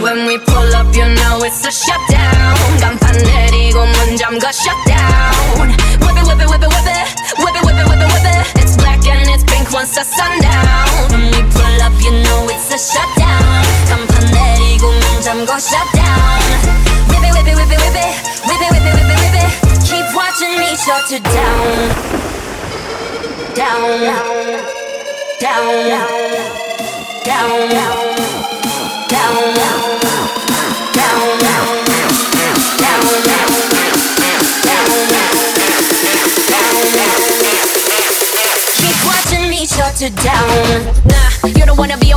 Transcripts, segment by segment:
When we pull up, you know it's a shutdown. 간판 내리고 문 잠가 shutdown. Whip it, whip it, whip it, whip it, whip it, whip it, whip it, whip it. It's black and it's pink once the sundown. When we pull up, you know it's a shutdown. 간판 내리고 문 잠가 shutdown. Whip it, whip it, whip it, whip it, whip it, whip it, whip it, whip it. Keep watching me shut it down, down, down, down, down. Nah, you don't wanna be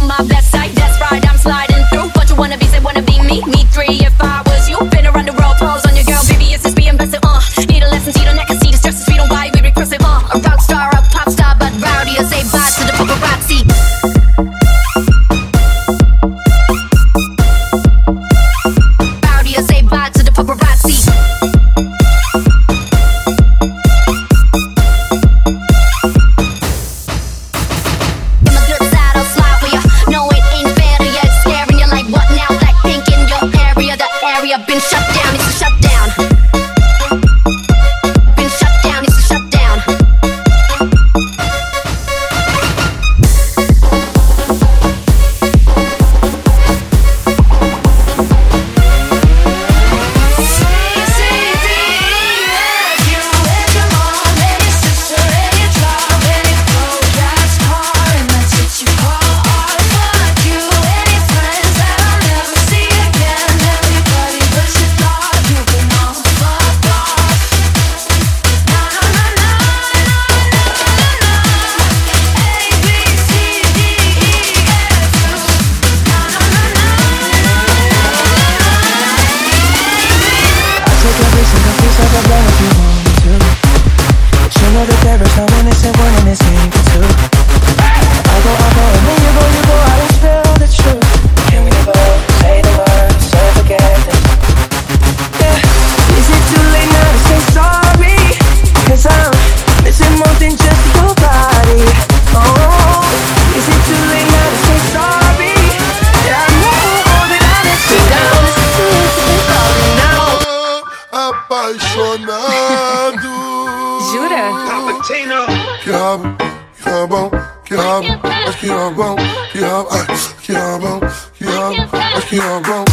abandonado. Jura? Paula Pivatto. Que rabo, que rabão, que rabo, mas que rabão, que rabo, que rabão, que rabo, mas que rabão.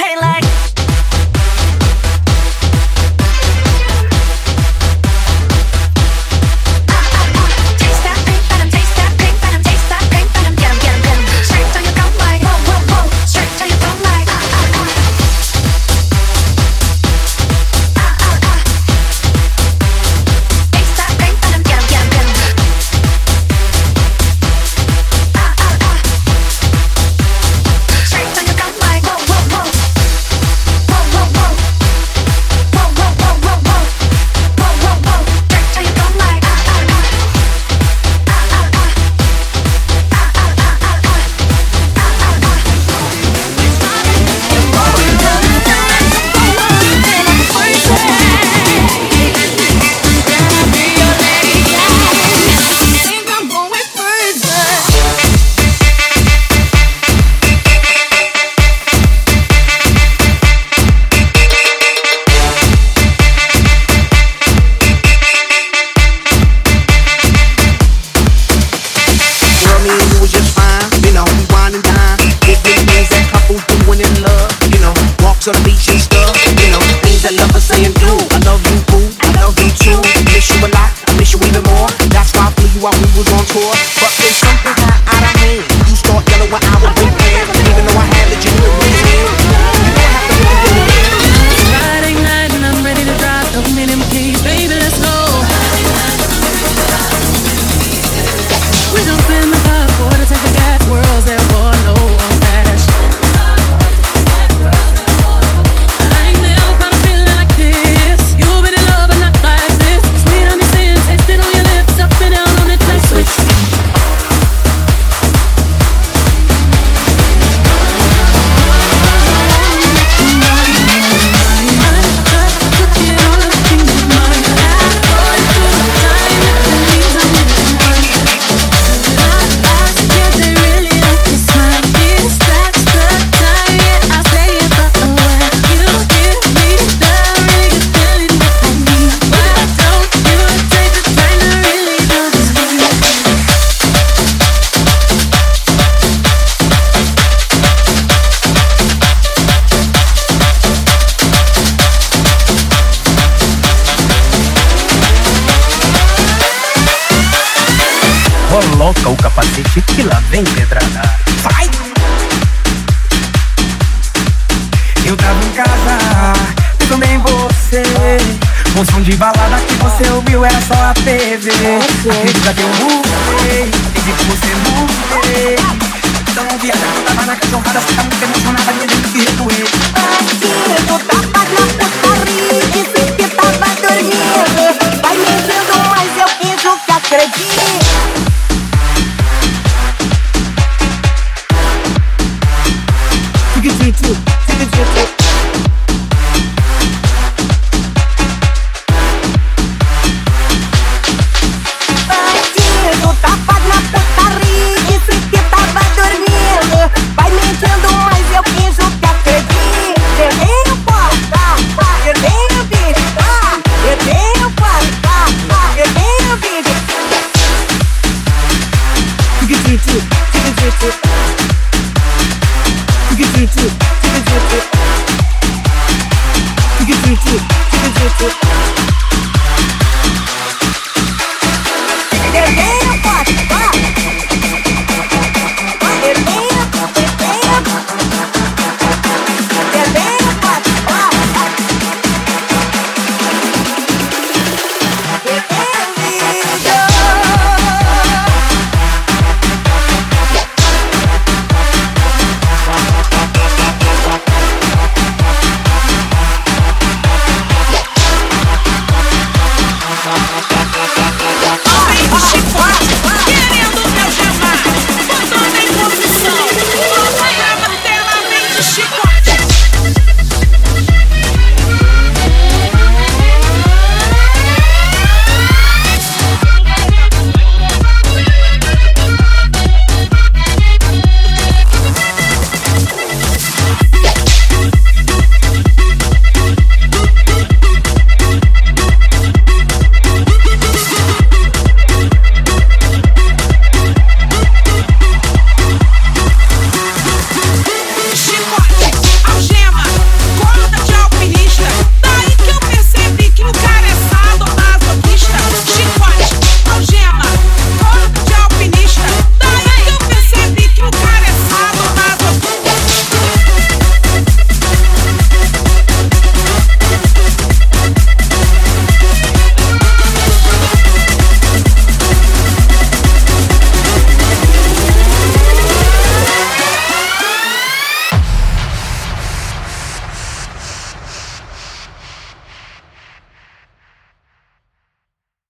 pain like on the beach. Coloca o capacete que lá vem pedrada. Vai! Eu tava em casa, eu também você. O som de balada que você ouviu era só a TV. Acredita que eu mudei, pedi que você é mudei. Então viaja, tava na cachorrada, você tá muito emocionada, me you to shit